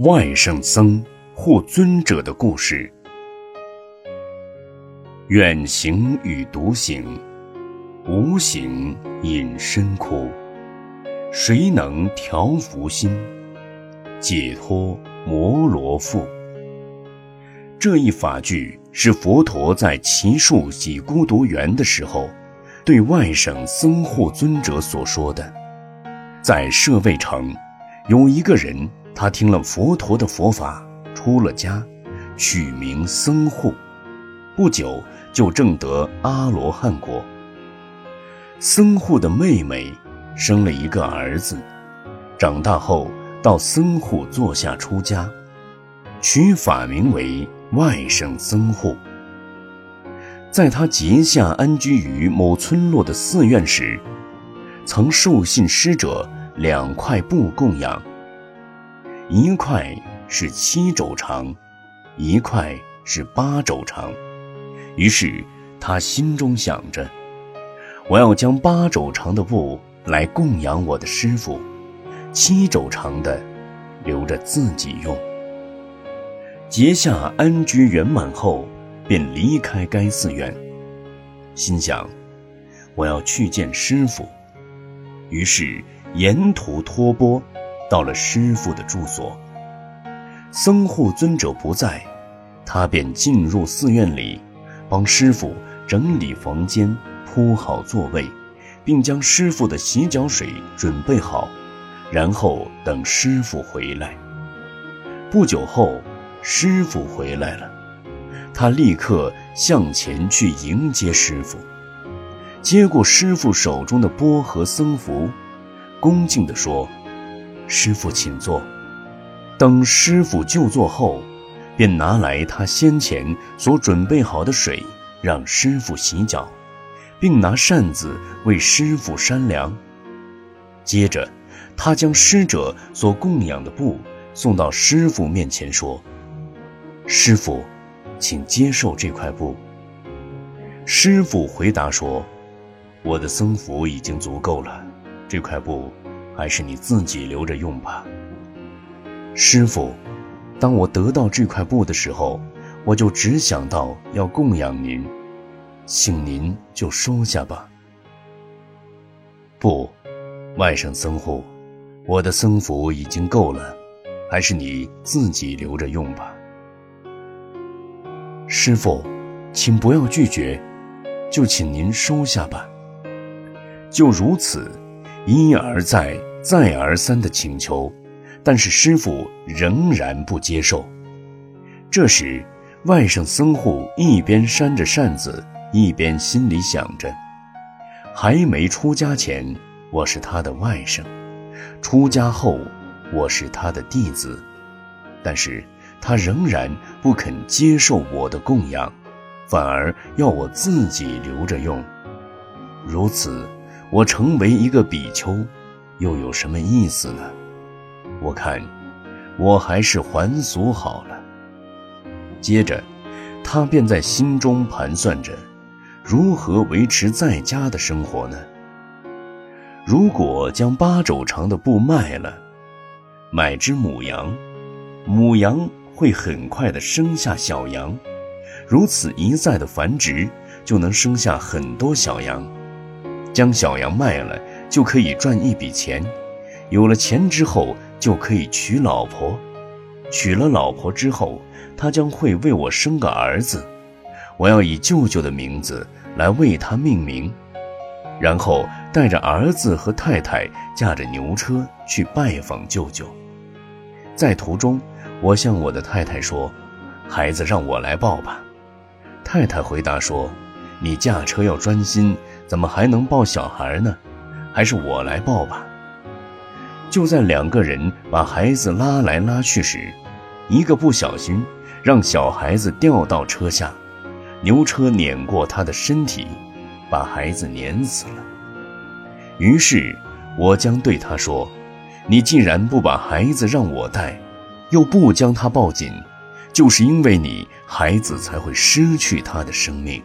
外圣僧护尊者的故事。远行与独行，无形隐身窟。谁能调伏心，解脱摩罗缚？这一法句是佛陀在奇树及孤独园的时候，对外省僧护尊者所说的。在舍卫城，有一个人，他听了佛陀的佛法，出了家，取名僧护，不久就证得阿罗汉果。僧护的妹妹。生了一个儿子，长大后到僧护座下出家，取法名为外甥僧护。在他结下安居于某村落的寺院时，曾受信施者两块布供养，一块是七肘长，一块是八肘长。于是他心中想着，我要将八肘长的布。来供养我的师傅，七肘长的留着自己用。结下安居圆满后，便离开该寺院，心想我要去见师傅。于是沿途托钵，到了师傅的住所。僧护尊者不在，他便进入寺院里，帮师傅整理房间，铺好座位。并将师傅的洗脚水准备好，然后等师傅回来。不久后，师傅回来了，他立刻向前去迎接师傅，接过师傅手中的钵和僧服，恭敬地说：“师傅，请坐。”等师傅就座后，便拿来他先前所准备好的水，让师傅洗脚。并拿扇子为师傅扇凉。接着，他将施者所供养的布送到师傅面前，说：“师傅，请接受这块布。”师傅回答说：“我的僧服已经足够了，这块布还是你自己留着用吧。”师傅，当我得到这块布的时候，我就只想到要供养您。请您就收下吧。不，外甥僧护，我的僧服已经够了，还是你自己留着用吧。师傅，请不要拒绝，就请您收下吧。就如此，一而再，再而三的请求，但是师傅仍然不接受。这时，外甥僧护一边扇着扇子。一边心里想着，还没出家前我是他的外甥，出家后我是他的弟子，但是他仍然不肯接受我的供养，反而要我自己留着用。如此，我成为一个比丘，又有什么意思呢？我看，我还是还俗好了。接着，他便在心中盘算着。如何维持在家的生活呢？如果将八肘长的布卖了，买只母羊，母羊会很快的生下小羊，如此一再的繁殖，就能生下很多小羊。将小羊卖了，就可以赚一笔钱。有了钱之后，就可以娶老婆。娶了老婆之后，他将会为我生个儿子。我要以舅舅的名字来为他命名，然后带着儿子和太太驾着牛车去拜访舅舅。在途中，我向我的太太说：“孩子让我来抱吧。”太太回答说：“你驾车要专心，怎么还能抱小孩呢？还是我来抱吧。”就在两个人把孩子拉来拉去时，一个不小心让小孩子掉到车下。牛车碾过他的身体，把孩子碾死了。于是，我将对他说：“你既然不把孩子让我带，又不将他抱紧，就是因为你，孩子才会失去他的生命。”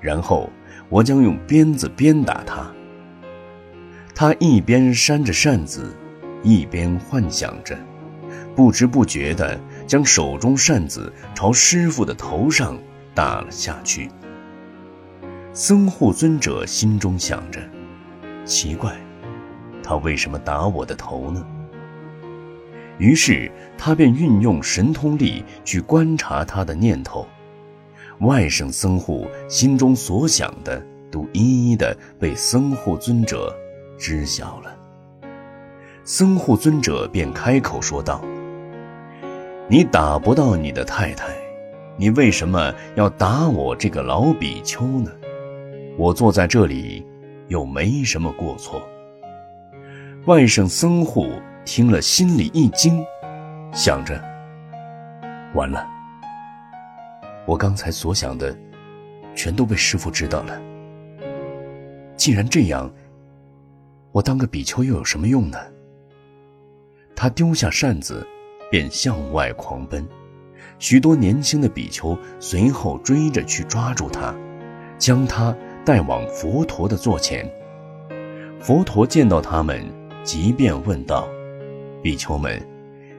然后，我将用鞭子鞭打他。他一边扇着扇子，一边幻想着：不知不觉地将手中扇子朝师傅的头上打了下去。僧护尊者心中想着：奇怪，他为什么打我的头呢？于是他便运用神通力去观察他的念头。外甥僧护心中所想的，都一一的被僧护尊者知晓了。僧护尊者便开口说道：“你打不到你的太太，你为什么要打我这个老比丘呢？我坐在这里，又没什么过错。”外甥僧护听了，心里一惊，想着：“完了，我刚才所想的，全都被师傅知道了。既然这样，我当个比丘又有什么用呢？”他丢下扇子，便向外狂奔。许多年轻的比丘随后追着去抓住他，将他带往佛陀的座前。佛陀见到他们，即便问道：“比丘们，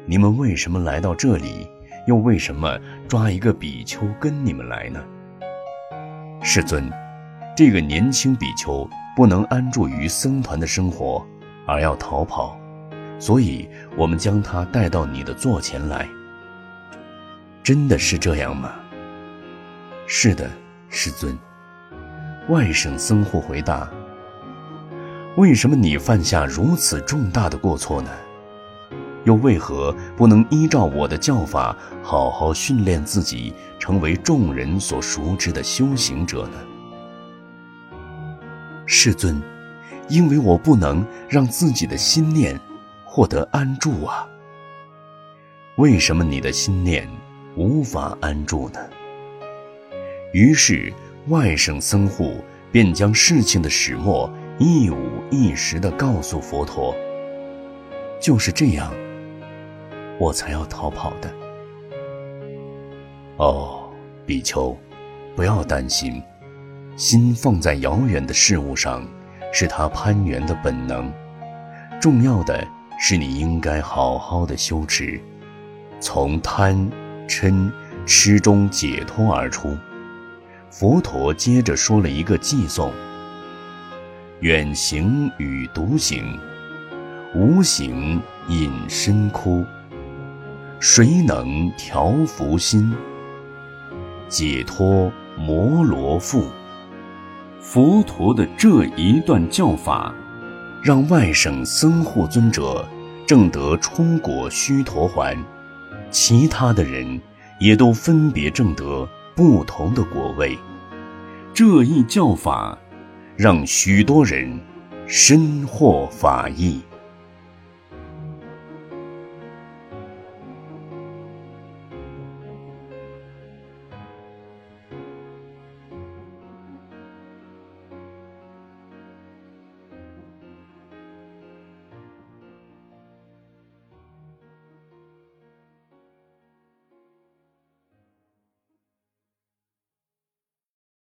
你们为什么来到这里？又为什么抓一个比丘跟你们来呢？”世尊，这个年轻比丘不能安住于僧团的生活，而要逃跑。所以，我们将他带到你的座前来。真的是这样吗？是的，师尊。外甥僧护回答：“为什么你犯下如此重大的过错呢？又为何不能依照我的教法，好好训练自己，成为众人所熟知的修行者呢？”世尊，因为我不能让自己的心念。获得安住啊？为什么你的心念无法安住呢？于是外甥僧护便将事情的始末一五一十地告诉佛陀。就是这样，我才要逃跑的。哦，比丘，不要担心，心放在遥远的事物上，是他攀缘的本能。重要的。是你应该好好的修持，从贪、嗔、痴中解脱而出。佛陀接着说了一个偈颂：远行与独行，无形隐身窟。谁能调伏心，解脱摩罗缚？佛陀的这一段教法。让外省僧护尊者正得冲果须陀环，其他的人也都分别正得不同的果位。这一教法，让许多人深获法益。